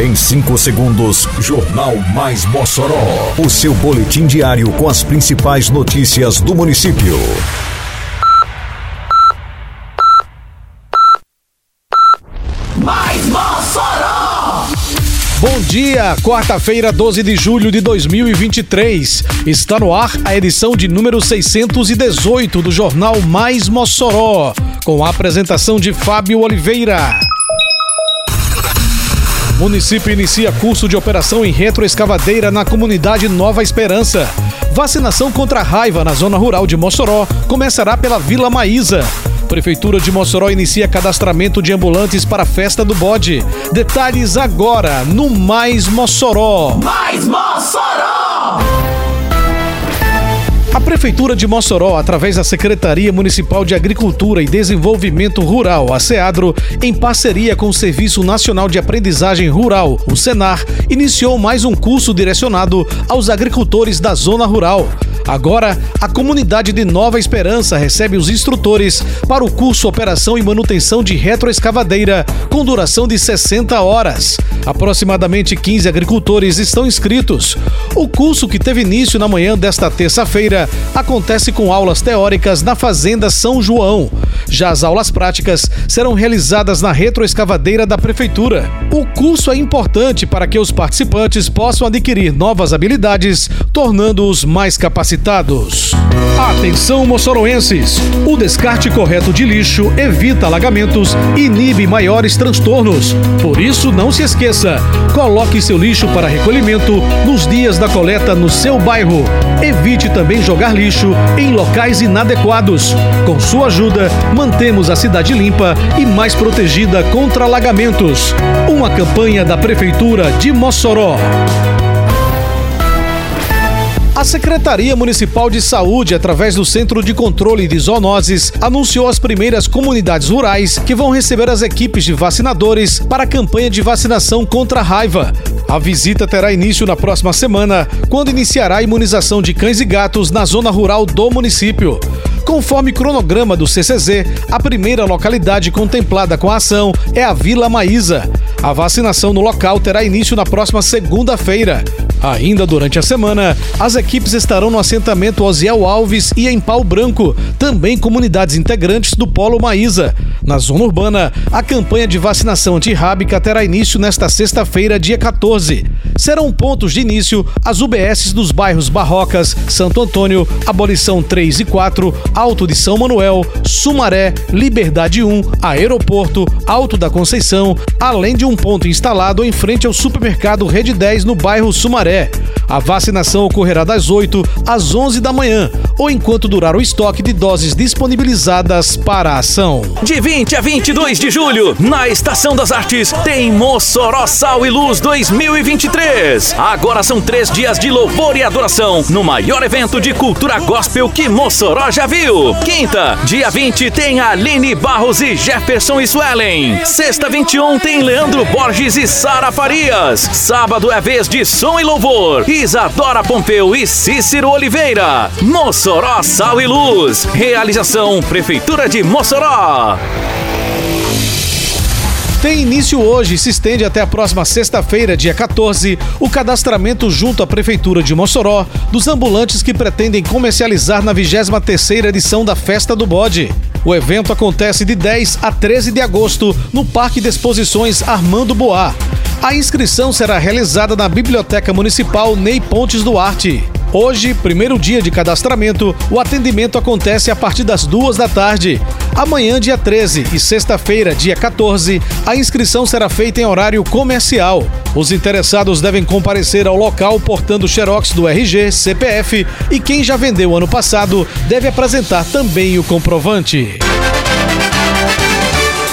Em 5 segundos, Jornal Mais Mossoró. O seu boletim diário com as principais notícias do município. Mais Mossoró! Bom dia, quarta-feira, 12 de julho de 2023. Está no ar a edição de número 618 do Jornal Mais Mossoró, com a apresentação de Fábio Oliveira. Município inicia curso de operação em retroescavadeira na comunidade Nova Esperança. Vacinação contra a raiva na zona rural de Mossoró começará pela Vila Maísa. Prefeitura de Mossoró inicia cadastramento de ambulantes para a festa do bode. Detalhes agora no Mais Mossoró. Mais Mossoró! A Prefeitura de Mossoró, através da Secretaria Municipal de Agricultura e Desenvolvimento Rural, a SEADRO, em parceria com o Serviço Nacional de Aprendizagem Rural, o SENAR, iniciou mais um curso direcionado aos agricultores da zona rural. Agora, a comunidade de Nova Esperança recebe os instrutores para o curso Operação e Manutenção de Retroescavadeira, com duração de 60 horas. Aproximadamente 15 agricultores estão inscritos. O curso, que teve início na manhã desta terça-feira, acontece com aulas teóricas na Fazenda São João. Já as aulas práticas serão realizadas na retroescavadeira da Prefeitura. O curso é importante para que os participantes possam adquirir novas habilidades, tornando-os mais capacitados. Atenção, moçoroenses! O descarte correto de lixo evita alagamentos e inibe maiores transtornos. Por isso, não se esqueça: coloque seu lixo para recolhimento nos dias da coleta no seu bairro. Evite também jogar lixo em locais inadequados. Com sua ajuda, mantemos a cidade limpa e mais protegida contra alagamentos. Uma campanha da Prefeitura de Mossoró. A Secretaria Municipal de Saúde, através do Centro de Controle de Zoonoses, anunciou as primeiras comunidades rurais que vão receber as equipes de vacinadores para a campanha de vacinação contra a raiva. A visita terá início na próxima semana, quando iniciará a imunização de cães e gatos na zona rural do município. Conforme cronograma do CCZ, a primeira localidade contemplada com a ação é a Vila Maísa. A vacinação no local terá início na próxima segunda-feira. Ainda durante a semana, as equipes estarão no assentamento Osiel Alves e em Pau Branco, também comunidades integrantes do Polo Maísa. Na zona urbana, a campanha de vacinação antirrábica terá início nesta sexta-feira, dia 14. Serão pontos de início as UBSs dos bairros Barrocas, Santo Antônio, Abolição 3 e 4, Alto de São Manuel, Sumaré, Liberdade 1, Aeroporto, Alto da Conceição, além de um ponto instalado em frente ao supermercado Rede 10 no bairro Sumaré. A vacinação ocorrerá das 8 às 11 da manhã, ou enquanto durar o estoque de doses disponibilizadas para a ação. De 20 a 22 de julho, na Estação das Artes, tem Mossoró Sal e Luz 2023. Agora são três dias de louvor e adoração no maior evento de cultura gospel que Mossoró já viu. Quinta, dia 20, tem Aline Barros e Jefferson e Suelen. Sexta, 21, tem Leandro Borges e Sara Farias. Sábado é vez de som e louvor. Isadora Pompeu e Cícero Oliveira. Mossoró Sal e Luz. Realização Prefeitura de Mossoró. Tem início hoje e se estende até a próxima sexta-feira, dia 14, o cadastramento junto à Prefeitura de Mossoró dos ambulantes que pretendem comercializar na 23ª edição da Festa do Bode. O evento acontece de 10 a 13 de agosto no Parque de Exposições Armando Boá. A inscrição será realizada na Biblioteca Municipal Ney Pontes Duarte. Hoje, primeiro dia de cadastramento, o atendimento acontece a partir das duas da tarde. Amanhã, dia 13 e sexta-feira, dia 14, a inscrição será feita em horário comercial. Os interessados devem comparecer ao local portando xerox do RG, CPF e quem já vendeu ano passado deve apresentar também o comprovante.